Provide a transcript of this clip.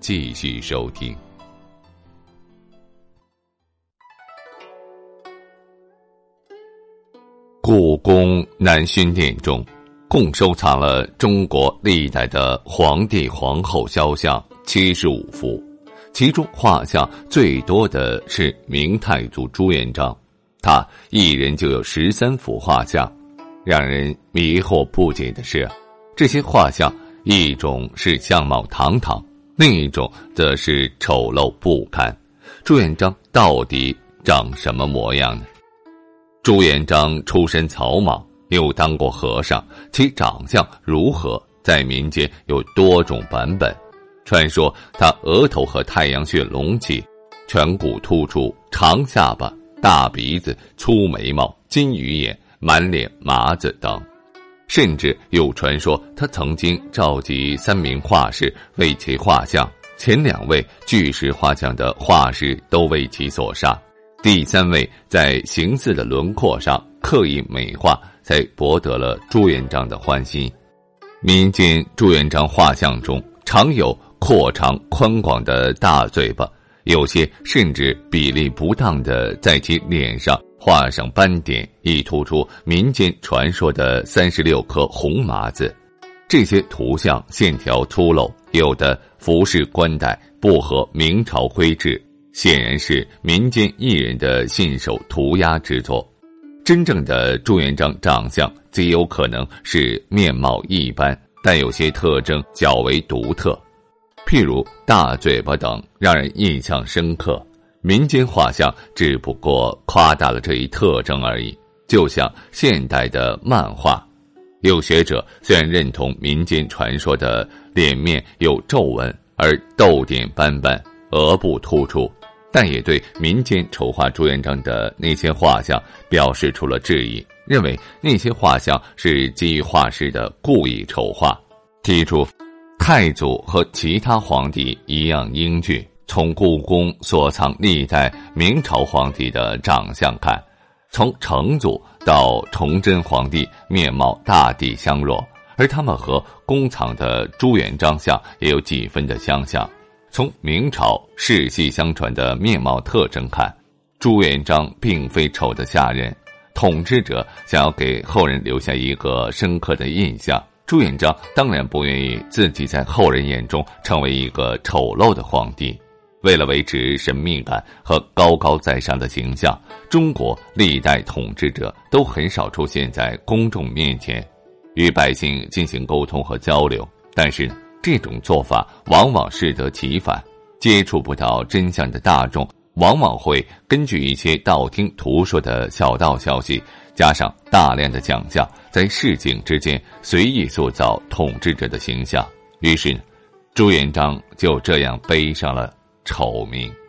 继续收听。故宫南薰殿中，共收藏了中国历代的皇帝皇后肖像七十五幅，其中画像最多的是明太祖朱元璋，他一人就有十三幅画像。让人迷惑不解的是，这些画像一种是相貌堂堂，另一种则是丑陋不堪。朱元璋到底长什么模样呢？朱元璋出身草莽，又当过和尚，其长相如何，在民间有多种版本。传说他额头和太阳穴隆起，颧骨突出，长下巴、大鼻子、粗眉毛、金鱼眼、满脸麻子等。甚至有传说他曾经召集三名画师为其画像，前两位巨石画像的画师都为其所杀。第三位在形似的轮廓上刻意美化，才博得了朱元璋的欢心。民间朱元璋画像中常有阔长宽广的大嘴巴，有些甚至比例不当的在其脸上画上斑点，以突出民间传说的三十六颗红麻子。这些图像线条粗陋，有的服饰冠带不合明朝规制。显然是民间艺人的信手涂鸦之作，真正的朱元璋长相极有可能是面貌一般，但有些特征较为独特，譬如大嘴巴等，让人印象深刻。民间画像只不过夸大了这一特征而已，就像现代的漫画。有学者虽然认同民间传说的脸面有皱纹，而痘点斑斑，额部突出。但也对民间丑化朱元璋的那些画像表示出了质疑，认为那些画像是基于画师的故意丑化，提出太祖和其他皇帝一样英俊。从故宫所藏历代明朝皇帝的长相看，从成祖到崇祯皇帝面貌大抵相若，而他们和宫藏的朱元璋像也有几分的相像。从明朝世系相传的面貌特征看，朱元璋并非丑的吓人。统治者想要给后人留下一个深刻的印象，朱元璋当然不愿意自己在后人眼中成为一个丑陋的皇帝。为了维持神秘感和高高在上的形象，中国历代统治者都很少出现在公众面前，与百姓进行沟通和交流。但是。这种做法往往适得其反，接触不到真相的大众，往往会根据一些道听途说的小道消息，加上大量的奖项，在市井之间随意塑造统治者的形象。于是，朱元璋就这样背上了丑名。